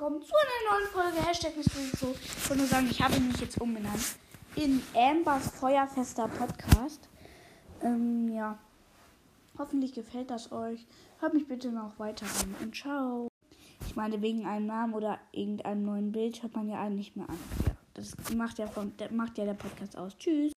willkommen zu einer neuen Folge Hashtag Mystery Ich wollte nur sagen, ich habe mich jetzt umbenannt in Ambers Feuerfester Podcast. Ähm, ja. Hoffentlich gefällt das euch. Hört mich bitte noch weiter an und ciao. Ich meine, wegen einem Namen oder irgendeinem neuen Bild hört man ja einen nicht mehr an. Ja, das macht ja, von, macht ja der Podcast aus. Tschüss.